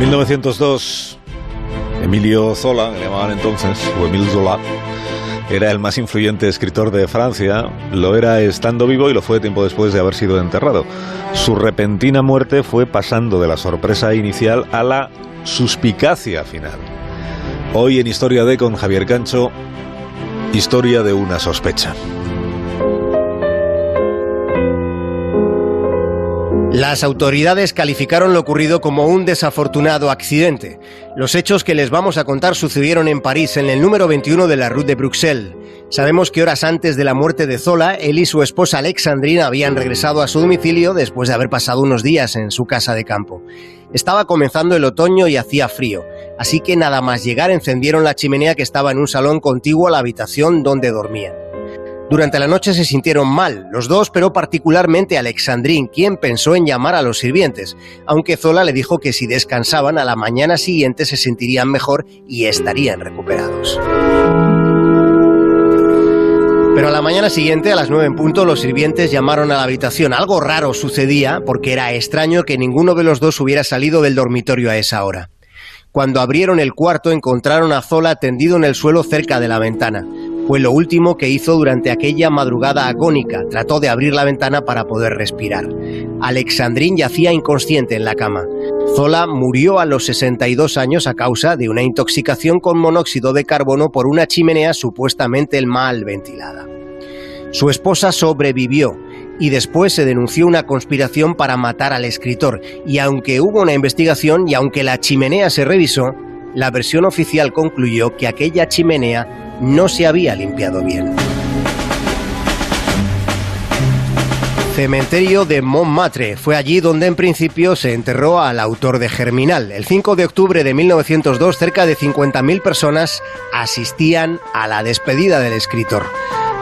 1902, Emilio Zola, le llamaban entonces, o Emile Zola, era el más influyente escritor de Francia, lo era estando vivo y lo fue tiempo después de haber sido enterrado. Su repentina muerte fue pasando de la sorpresa inicial a la suspicacia final. Hoy en Historia de con Javier Cancho, historia de una sospecha. Las autoridades calificaron lo ocurrido como un desafortunado accidente. Los hechos que les vamos a contar sucedieron en París, en el número 21 de la Rue de Bruxelles. Sabemos que horas antes de la muerte de Zola, él y su esposa Alexandrina habían regresado a su domicilio después de haber pasado unos días en su casa de campo. Estaba comenzando el otoño y hacía frío, así que nada más llegar encendieron la chimenea que estaba en un salón contiguo a la habitación donde dormían. Durante la noche se sintieron mal, los dos, pero particularmente Alexandrín, quien pensó en llamar a los sirvientes, aunque Zola le dijo que si descansaban a la mañana siguiente se sentirían mejor y estarían recuperados. Pero a la mañana siguiente, a las nueve en punto, los sirvientes llamaron a la habitación. Algo raro sucedía porque era extraño que ninguno de los dos hubiera salido del dormitorio a esa hora. Cuando abrieron el cuarto encontraron a Zola tendido en el suelo cerca de la ventana. Fue lo último que hizo durante aquella madrugada agónica. Trató de abrir la ventana para poder respirar. Alexandrín yacía inconsciente en la cama. Zola murió a los 62 años a causa de una intoxicación con monóxido de carbono por una chimenea supuestamente mal ventilada. Su esposa sobrevivió y después se denunció una conspiración para matar al escritor. Y aunque hubo una investigación y aunque la chimenea se revisó, la versión oficial concluyó que aquella chimenea no se había limpiado bien. Cementerio de Montmartre. Fue allí donde en principio se enterró al autor de Germinal. El 5 de octubre de 1902, cerca de 50.000 personas asistían a la despedida del escritor.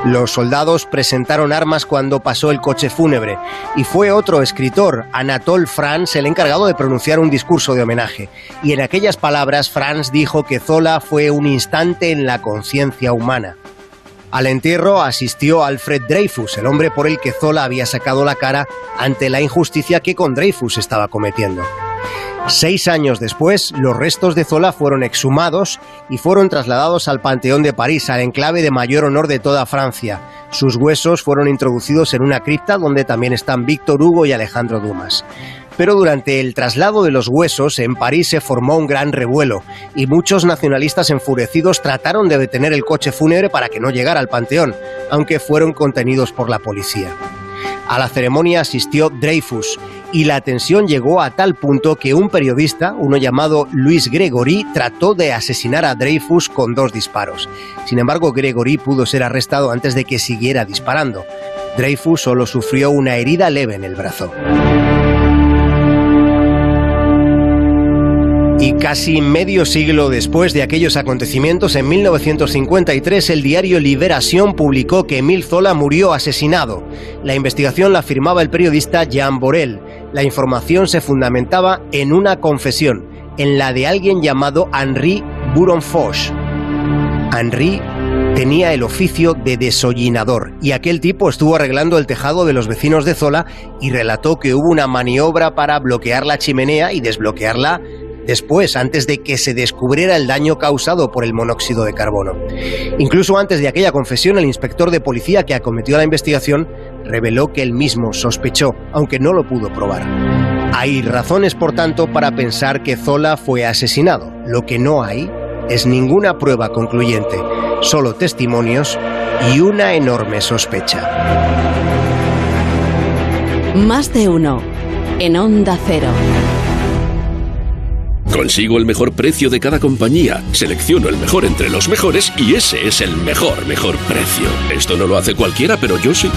Los soldados presentaron armas cuando pasó el coche fúnebre y fue otro escritor, Anatole France, el encargado de pronunciar un discurso de homenaje. Y en aquellas palabras France dijo que Zola fue un instante en la conciencia humana. Al entierro asistió Alfred Dreyfus, el hombre por el que Zola había sacado la cara ante la injusticia que con Dreyfus estaba cometiendo. Seis años después, los restos de Zola fueron exhumados y fueron trasladados al Panteón de París, al enclave de mayor honor de toda Francia. Sus huesos fueron introducidos en una cripta donde también están Víctor Hugo y Alejandro Dumas. Pero durante el traslado de los huesos en París se formó un gran revuelo y muchos nacionalistas enfurecidos trataron de detener el coche fúnebre para que no llegara al Panteón, aunque fueron contenidos por la policía. A la ceremonia asistió Dreyfus y la tensión llegó a tal punto que un periodista, uno llamado Luis Gregory, trató de asesinar a Dreyfus con dos disparos. Sin embargo, Gregory pudo ser arrestado antes de que siguiera disparando. Dreyfus solo sufrió una herida leve en el brazo. Y casi medio siglo después de aquellos acontecimientos, en 1953, el diario Liberación publicó que Emile Zola murió asesinado. La investigación la firmaba el periodista Jean Borel. La información se fundamentaba en una confesión, en la de alguien llamado Henri Buronfoch. Henri tenía el oficio de desollinador y aquel tipo estuvo arreglando el tejado de los vecinos de Zola y relató que hubo una maniobra para bloquear la chimenea y desbloquearla después, antes de que se descubriera el daño causado por el monóxido de carbono. Incluso antes de aquella confesión, el inspector de policía que acometió la investigación reveló que él mismo sospechó, aunque no lo pudo probar. Hay razones, por tanto, para pensar que Zola fue asesinado. Lo que no hay es ninguna prueba concluyente, solo testimonios y una enorme sospecha. Más de uno en Onda Cero. Consigo el mejor precio de cada compañía, selecciono el mejor entre los mejores y ese es el mejor, mejor precio. Esto no lo hace cualquiera, pero yo sí.